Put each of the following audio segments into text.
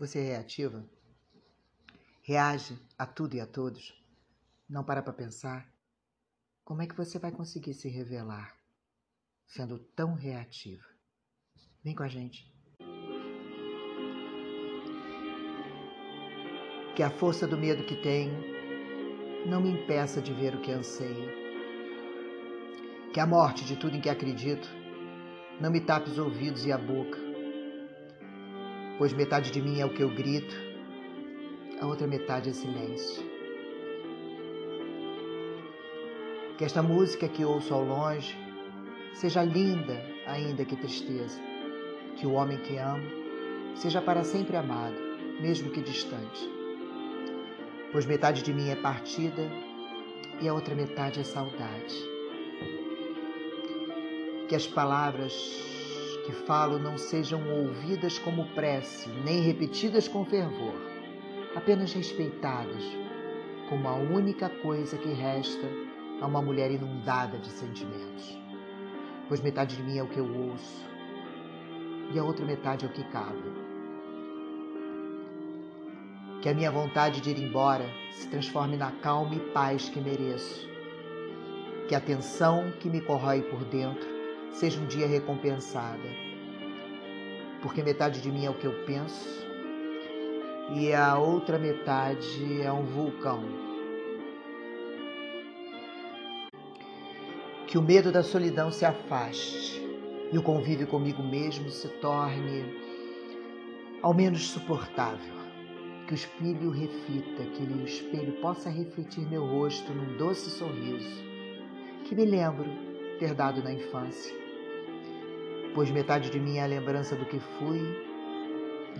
Você é reativa? Reage a tudo e a todos? Não para para pensar? Como é que você vai conseguir se revelar sendo tão reativa? Vem com a gente. Que a força do medo que tenho não me impeça de ver o que anseio. Que a morte de tudo em que acredito não me tape os ouvidos e a boca. Pois metade de mim é o que eu grito, a outra metade é silêncio. Que esta música que ouço ao longe seja linda, ainda que tristeza. Que o homem que amo seja para sempre amado, mesmo que distante pois metade de mim é partida e a outra metade é saudade. Que as palavras que falo não sejam ouvidas como prece, nem repetidas com fervor, apenas respeitadas como a única coisa que resta a uma mulher inundada de sentimentos. Pois metade de mim é o que eu ouço e a outra metade é o que cabe que a minha vontade de ir embora se transforme na calma e paz que mereço. Que a tensão que me corrói por dentro seja um dia recompensada. Porque metade de mim é o que eu penso e a outra metade é um vulcão. Que o medo da solidão se afaste e o convívio comigo mesmo se torne ao menos suportável que o espelho reflita, que o espelho possa refletir meu rosto num doce sorriso, que me lembro ter dado na infância, pois metade de mim é a lembrança do que fui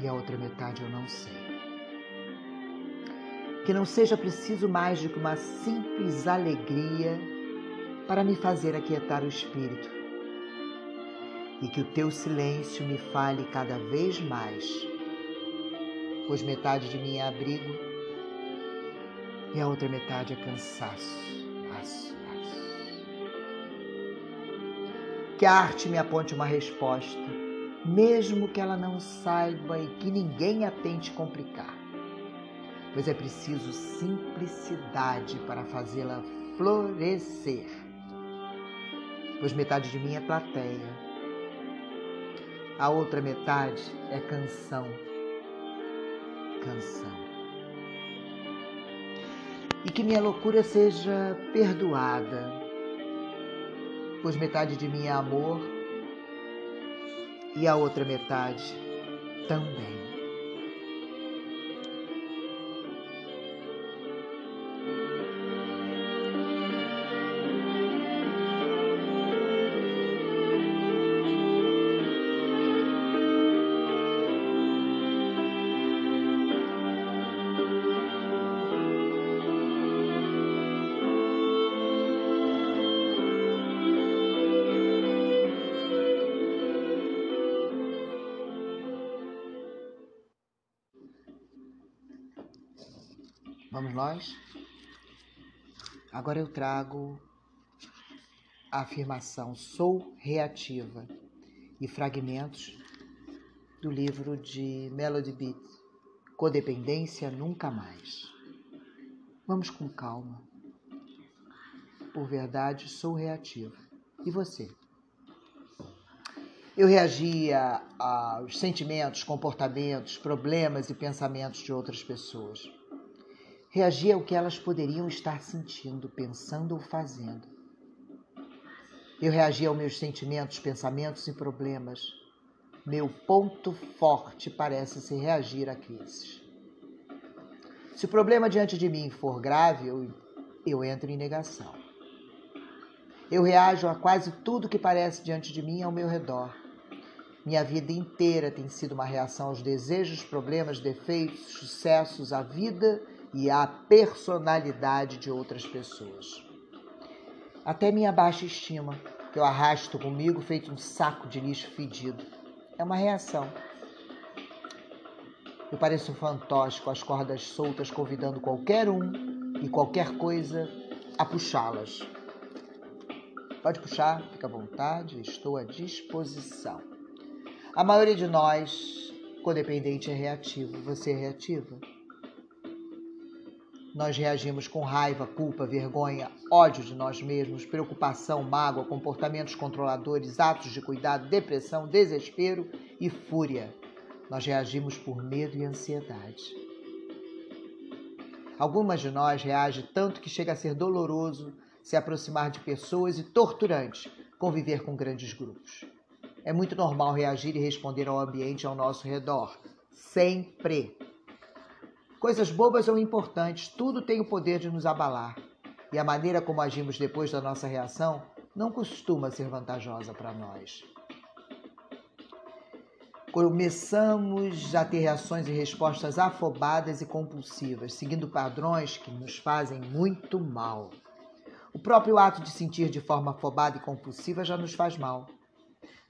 e a outra metade eu não sei. Que não seja preciso mais do que uma simples alegria para me fazer aquietar o espírito, e que o teu silêncio me fale cada vez mais pois metade de mim é abrigo e a outra metade é cansaço. Aço. Que a arte me aponte uma resposta, mesmo que ela não saiba e que ninguém a tente complicar, pois é preciso simplicidade para fazê-la florescer. Pois metade de mim é plateia, a outra metade é canção canção. E que minha loucura seja perdoada, pois metade de mim é amor e a outra metade também. Vamos nós? Agora eu trago a afirmação sou reativa e fragmentos do livro de Melody Beat, Codependência Nunca Mais. Vamos com calma. Por verdade, sou reativa. E você? Eu reagia aos sentimentos, comportamentos, problemas e pensamentos de outras pessoas reagir ao que elas poderiam estar sentindo, pensando ou fazendo. Eu reagi aos meus sentimentos, pensamentos e problemas. Meu ponto forte parece ser reagir a crises. Se o problema diante de mim for grave, eu, eu entro em negação. Eu reajo a quase tudo que parece diante de mim ao meu redor. Minha vida inteira tem sido uma reação aos desejos, problemas, defeitos, sucessos, à vida e à personalidade de outras pessoas. Até minha baixa estima, que eu arrasto comigo feito um saco de lixo fedido, é uma reação. Eu pareço um fantoche com as cordas soltas, convidando qualquer um e qualquer coisa a puxá-las. Pode puxar, fica à vontade, estou à disposição. A maioria de nós Codependente é reativo. Você é reativa? Nós reagimos com raiva, culpa, vergonha, ódio de nós mesmos, preocupação, mágoa, comportamentos controladores, atos de cuidado, depressão, desespero e fúria. Nós reagimos por medo e ansiedade. Algumas de nós reagem tanto que chega a ser doloroso se aproximar de pessoas e torturante conviver com grandes grupos. É muito normal reagir e responder ao ambiente ao nosso redor. Sempre. Coisas bobas ou importantes, tudo tem o poder de nos abalar. E a maneira como agimos depois da nossa reação não costuma ser vantajosa para nós. Começamos a ter reações e respostas afobadas e compulsivas, seguindo padrões que nos fazem muito mal. O próprio ato de sentir de forma afobada e compulsiva já nos faz mal.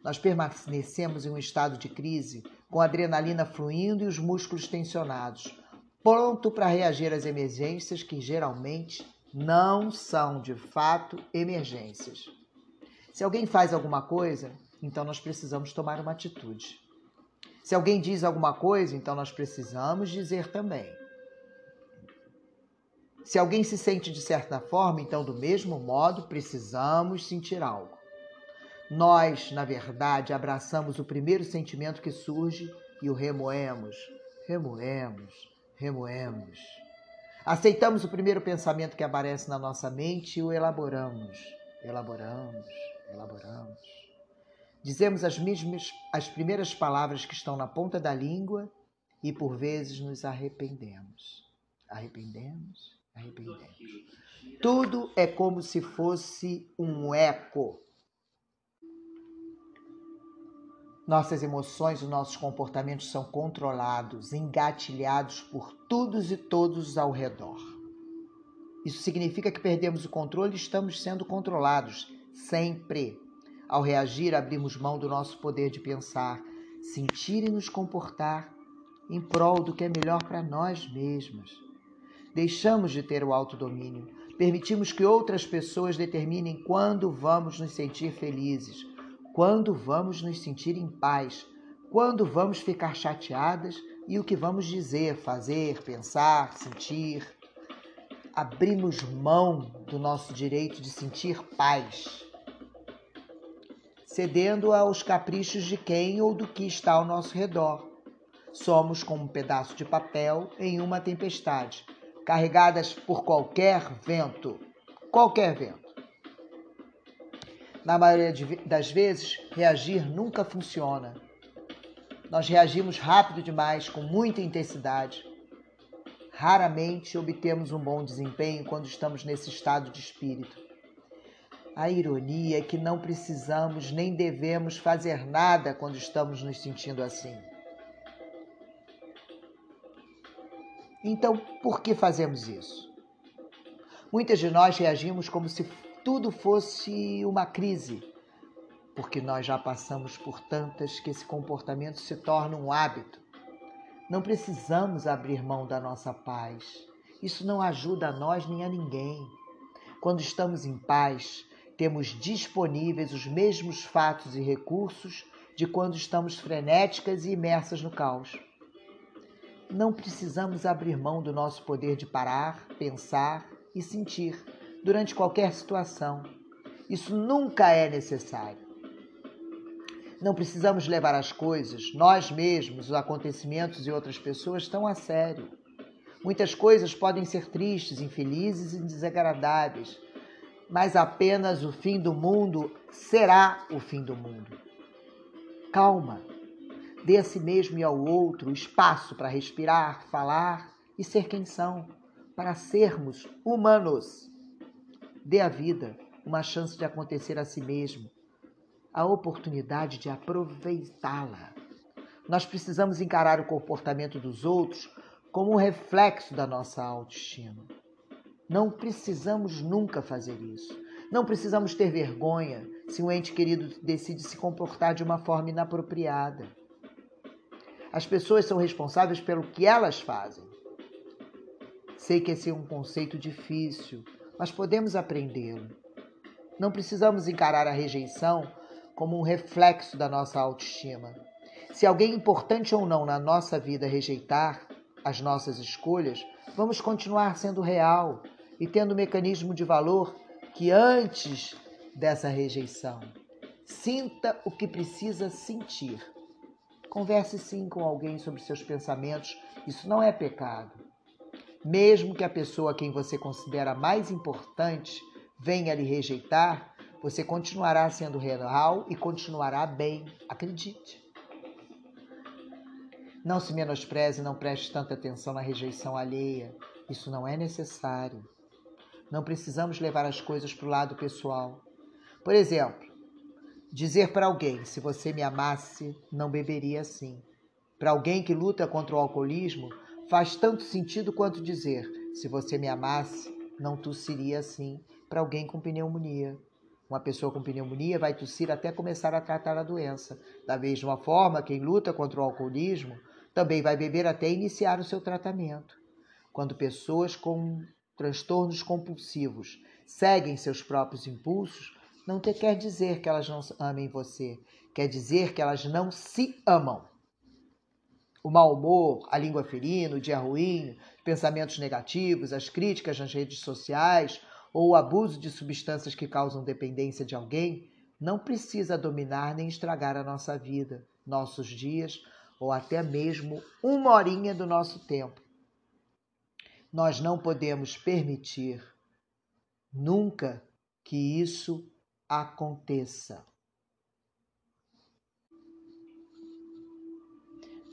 Nós permanecemos em um estado de crise, com a adrenalina fluindo e os músculos tensionados, pronto para reagir às emergências que geralmente não são de fato emergências. Se alguém faz alguma coisa, então nós precisamos tomar uma atitude. Se alguém diz alguma coisa, então nós precisamos dizer também. Se alguém se sente de certa forma, então, do mesmo modo, precisamos sentir algo. Nós, na verdade, abraçamos o primeiro sentimento que surge e o remoemos, remoemos, remoemos. Aceitamos o primeiro pensamento que aparece na nossa mente e o elaboramos, elaboramos, elaboramos. Dizemos as mesmas as primeiras palavras que estão na ponta da língua e por vezes nos arrependemos. Arrependemos, arrependemos. Tudo é como se fosse um eco Nossas emoções e nossos comportamentos são controlados, engatilhados por todos e todos ao redor. Isso significa que perdemos o controle e estamos sendo controlados, sempre. Ao reagir, abrimos mão do nosso poder de pensar, sentir e nos comportar em prol do que é melhor para nós mesmos. Deixamos de ter o autodomínio, permitimos que outras pessoas determinem quando vamos nos sentir felizes, quando vamos nos sentir em paz, quando vamos ficar chateadas e o que vamos dizer, fazer, pensar, sentir. Abrimos mão do nosso direito de sentir paz, cedendo aos caprichos de quem ou do que está ao nosso redor. Somos como um pedaço de papel em uma tempestade, carregadas por qualquer vento, qualquer vento. Na maioria das vezes, reagir nunca funciona. Nós reagimos rápido demais, com muita intensidade. Raramente obtemos um bom desempenho quando estamos nesse estado de espírito. A ironia é que não precisamos nem devemos fazer nada quando estamos nos sentindo assim. Então, por que fazemos isso? Muitas de nós reagimos como se tudo fosse uma crise, porque nós já passamos por tantas que esse comportamento se torna um hábito. Não precisamos abrir mão da nossa paz. Isso não ajuda a nós nem a ninguém. Quando estamos em paz, temos disponíveis os mesmos fatos e recursos de quando estamos frenéticas e imersas no caos. Não precisamos abrir mão do nosso poder de parar, pensar e sentir durante qualquer situação. Isso nunca é necessário. Não precisamos levar as coisas, nós mesmos, os acontecimentos e outras pessoas tão a sério. Muitas coisas podem ser tristes, infelizes e desagradáveis, mas apenas o fim do mundo será o fim do mundo. Calma. Dê a si mesmo e ao outro espaço para respirar, falar e ser quem são, para sermos humanos. Dê à vida uma chance de acontecer a si mesmo, a oportunidade de aproveitá-la. Nós precisamos encarar o comportamento dos outros como um reflexo da nossa autoestima. Não precisamos nunca fazer isso. Não precisamos ter vergonha se um ente querido decide se comportar de uma forma inapropriada. As pessoas são responsáveis pelo que elas fazem. Sei que esse é um conceito difícil, mas podemos aprendê-lo. Não precisamos encarar a rejeição como um reflexo da nossa autoestima. Se alguém importante ou não na nossa vida rejeitar as nossas escolhas, vamos continuar sendo real e tendo mecanismo de valor que antes dessa rejeição. Sinta o que precisa sentir. Converse sim com alguém sobre seus pensamentos, isso não é pecado. Mesmo que a pessoa a quem você considera mais importante venha lhe rejeitar, você continuará sendo real e continuará bem, acredite. Não se menospreze, não preste tanta atenção na rejeição alheia. Isso não é necessário. Não precisamos levar as coisas para o lado pessoal. Por exemplo, dizer para alguém: se você me amasse, não beberia assim. Para alguém que luta contra o alcoolismo, faz tanto sentido quanto dizer: se você me amasse, não tossiria assim. Para alguém com pneumonia. Uma pessoa com pneumonia vai tossir até começar a tratar a doença. Da mesma forma, quem luta contra o alcoolismo também vai beber até iniciar o seu tratamento. Quando pessoas com transtornos compulsivos seguem seus próprios impulsos, não quer dizer que elas não amem você, quer dizer que elas não se amam. O mau humor, a língua ferina, o dia ruim, pensamentos negativos, as críticas nas redes sociais ou o abuso de substâncias que causam dependência de alguém não precisa dominar nem estragar a nossa vida, nossos dias ou até mesmo uma horinha do nosso tempo. Nós não podemos permitir nunca que isso aconteça.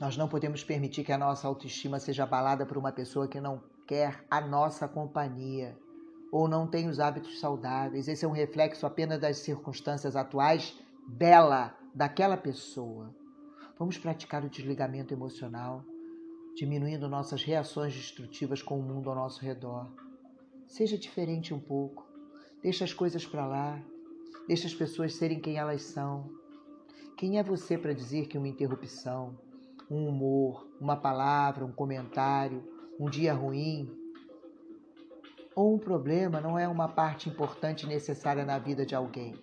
Nós não podemos permitir que a nossa autoestima seja abalada por uma pessoa que não quer a nossa companhia ou não tem os hábitos saudáveis. Esse é um reflexo apenas das circunstâncias atuais dela, daquela pessoa. Vamos praticar o desligamento emocional, diminuindo nossas reações destrutivas com o mundo ao nosso redor. Seja diferente um pouco. Deixa as coisas para lá. Deixa as pessoas serem quem elas são. Quem é você para dizer que uma interrupção, um humor, uma palavra, um comentário, um dia ruim ou um problema não é uma parte importante e necessária na vida de alguém?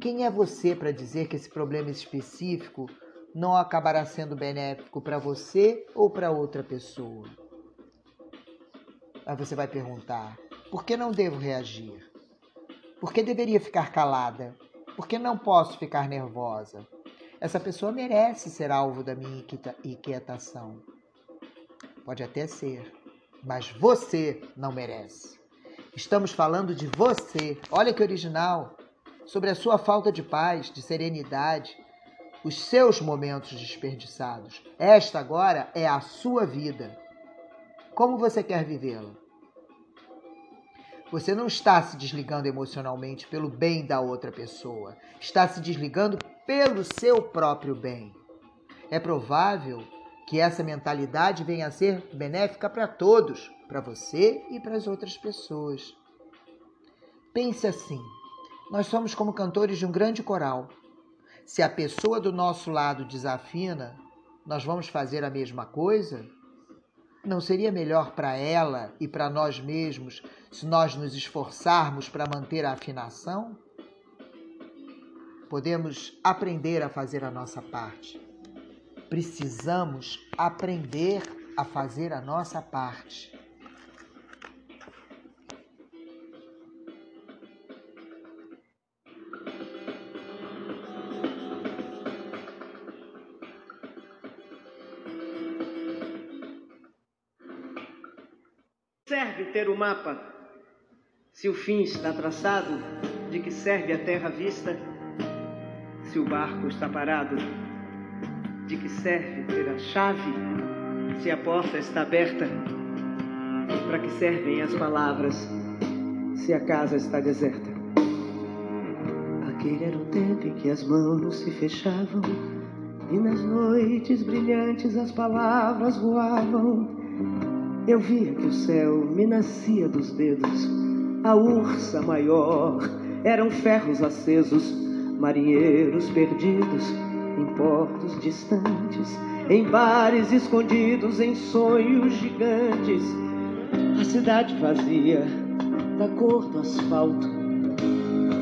Quem é você para dizer que esse problema específico não acabará sendo benéfico para você ou para outra pessoa. Aí você vai perguntar: por que não devo reagir? Por que deveria ficar calada? Por que não posso ficar nervosa? Essa pessoa merece ser alvo da minha inquietação. Pode até ser, mas você não merece. Estamos falando de você. Olha que original. Sobre a sua falta de paz, de serenidade, os seus momentos desperdiçados. Esta agora é a sua vida. Como você quer vivê-la? Você não está se desligando emocionalmente pelo bem da outra pessoa, está se desligando pelo seu próprio bem. É provável que essa mentalidade venha a ser benéfica para todos, para você e para as outras pessoas. Pense assim: nós somos como cantores de um grande coral. Se a pessoa do nosso lado desafina, nós vamos fazer a mesma coisa? Não seria melhor para ela e para nós mesmos se nós nos esforçarmos para manter a afinação? Podemos aprender a fazer a nossa parte. Precisamos aprender a fazer a nossa parte. serve ter o mapa? Se o fim está traçado, de que serve a terra vista? Se o barco está parado, de que serve ter a chave? Se a porta está aberta, para que servem as palavras? Se a casa está deserta? Aquele era o tempo em que as mãos se fechavam e nas noites brilhantes as palavras voavam eu via que o céu me nascia dos dedos, a ursa maior eram ferros acesos, marinheiros perdidos em portos distantes, em bares escondidos, em sonhos gigantes. A cidade vazia, da cor do asfalto.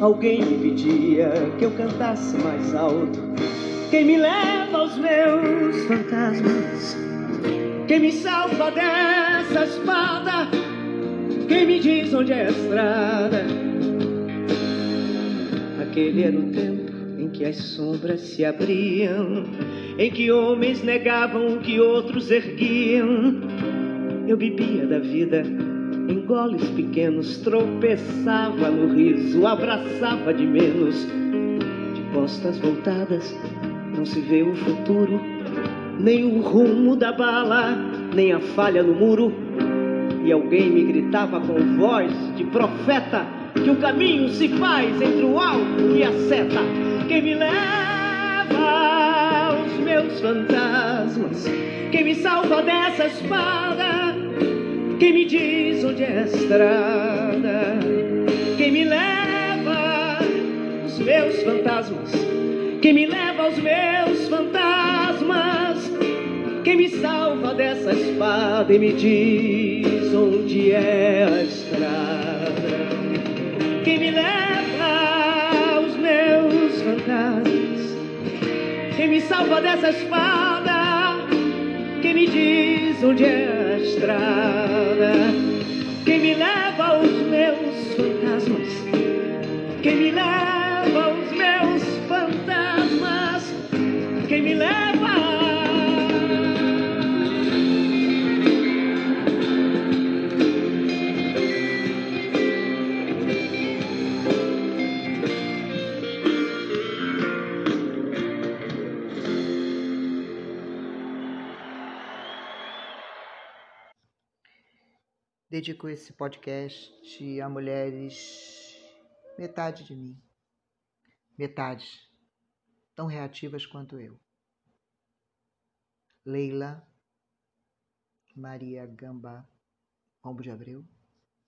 Alguém me pedia que eu cantasse mais alto. quem me leva aos meus fantasmas, quem me salva dessa espada, quem me diz onde é a estrada. Aquele era o tempo em que as sombras se abriam, em que homens negavam o que outros erguiam. Eu bebia da vida em goles pequenos, tropeçava no riso, abraçava de menos. De costas voltadas, não se vê o futuro, nem o rumo da bala, nem a falha no muro. E alguém me gritava com voz de profeta que o caminho se faz entre o alvo e a seta. Quem me leva aos meus fantasmas, quem me salva dessa espada, quem me diz onde é a estrada, quem me leva aos meus fantasmas, quem me leva aos meus fantasmas, quem me salva dessa espada e me diz onde é a estrada, me leva aos meus fantasmas, quem me salva dessa espada, quem me diz onde é a estrada, quem me leva Dedico esse podcast a mulheres metade de mim, metade tão reativas quanto eu. Leila, Maria Gamba, Pombo de Abreu,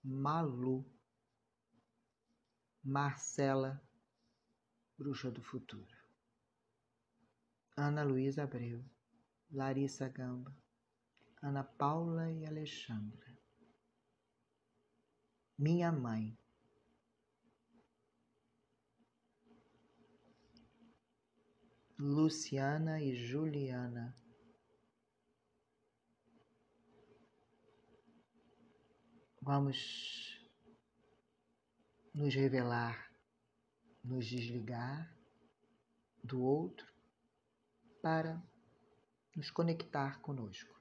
Malu, Marcela, Bruxa do Futuro, Ana Luísa Abreu, Larissa Gamba, Ana Paula e Alexandra minha mãe. Luciana e Juliana. Vamos nos revelar, nos desligar do outro para nos conectar conosco.